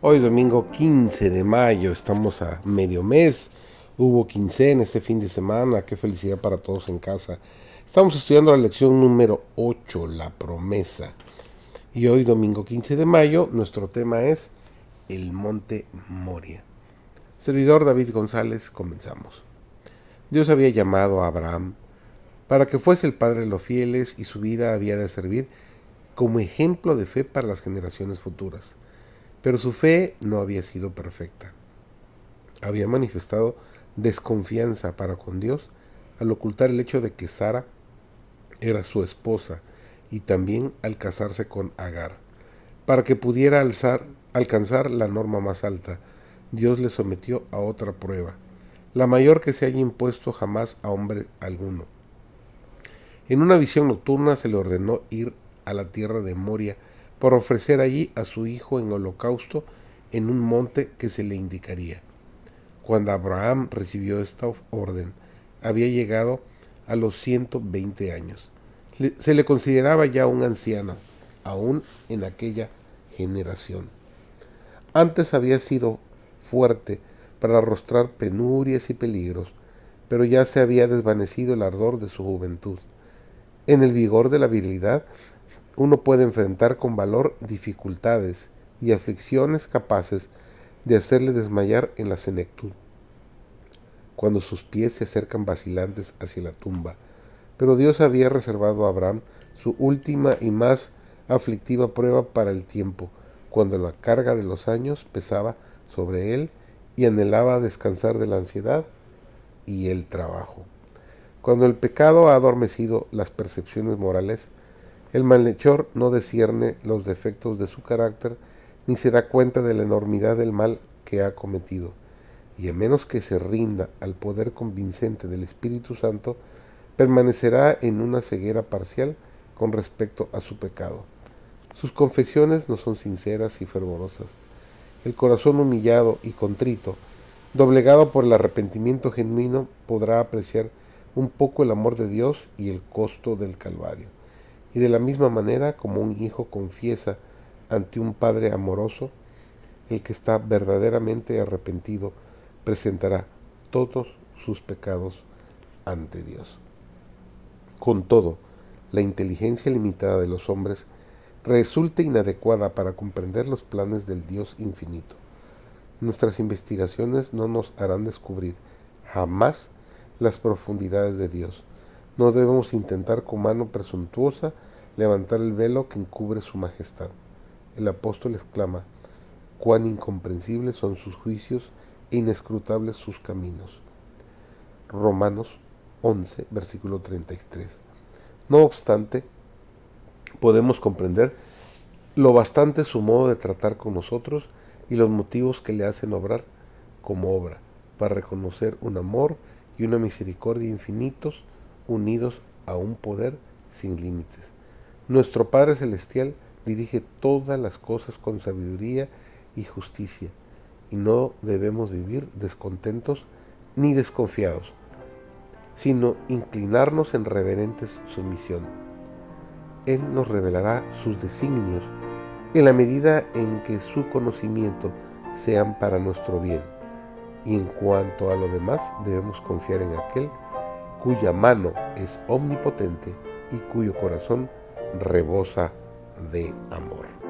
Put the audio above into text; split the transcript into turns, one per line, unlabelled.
Hoy domingo 15 de mayo, estamos a medio mes, hubo quincena este fin de semana, qué felicidad para todos en casa. Estamos estudiando la lección número 8, la promesa. Y hoy domingo 15 de mayo, nuestro tema es el monte Moria. Servidor David González, comenzamos. Dios había llamado a Abraham para que fuese el padre de los fieles y su vida había de servir como ejemplo de fe para las generaciones futuras. Pero su fe no había sido perfecta. Había manifestado desconfianza para con Dios al ocultar el hecho de que Sara era su esposa y también al casarse con Agar. Para que pudiera alcanzar la norma más alta, Dios le sometió a otra prueba, la mayor que se haya impuesto jamás a hombre alguno. En una visión nocturna se le ordenó ir a la tierra de Moria por ofrecer allí a su hijo en holocausto en un monte que se le indicaría. Cuando Abraham recibió esta orden, había llegado a los 120 años. Se le consideraba ya un anciano, aún en aquella generación. Antes había sido fuerte para arrostrar penurias y peligros, pero ya se había desvanecido el ardor de su juventud. En el vigor de la virilidad uno puede enfrentar con valor dificultades y aflicciones capaces de hacerle desmayar en la senectud, cuando sus pies se acercan vacilantes hacia la tumba. Pero Dios había reservado a Abraham su última y más aflictiva prueba para el tiempo, cuando la carga de los años pesaba sobre él y anhelaba descansar de la ansiedad y el trabajo. Cuando el pecado ha adormecido las percepciones morales, el malhechor no descierne los defectos de su carácter ni se da cuenta de la enormidad del mal que ha cometido, y a menos que se rinda al poder convincente del Espíritu Santo, permanecerá en una ceguera parcial con respecto a su pecado. Sus confesiones no son sinceras y fervorosas. El corazón humillado y contrito, doblegado por el arrepentimiento genuino, podrá apreciar un poco el amor de Dios y el costo del Calvario y de la misma manera como un hijo confiesa ante un padre amoroso, el que está verdaderamente arrepentido presentará todos sus pecados ante Dios. Con todo, la inteligencia limitada de los hombres resulta inadecuada para comprender los planes del Dios infinito. Nuestras investigaciones no nos harán descubrir jamás las profundidades de Dios. No debemos intentar con mano presuntuosa levantar el velo que encubre su majestad. El apóstol exclama, cuán incomprensibles son sus juicios e inescrutables sus caminos. Romanos 11, versículo 33. No obstante, podemos comprender lo bastante su modo de tratar con nosotros y los motivos que le hacen obrar como obra, para reconocer un amor y una misericordia infinitos unidos a un poder sin límites. Nuestro Padre Celestial dirige todas las cosas con sabiduría y justicia, y no debemos vivir descontentos ni desconfiados, sino inclinarnos en reverente sumisión. Él nos revelará sus designios en la medida en que su conocimiento sean para nuestro bien. Y en cuanto a lo demás, debemos confiar en aquel cuya mano es omnipotente y cuyo corazón rebosa de amor.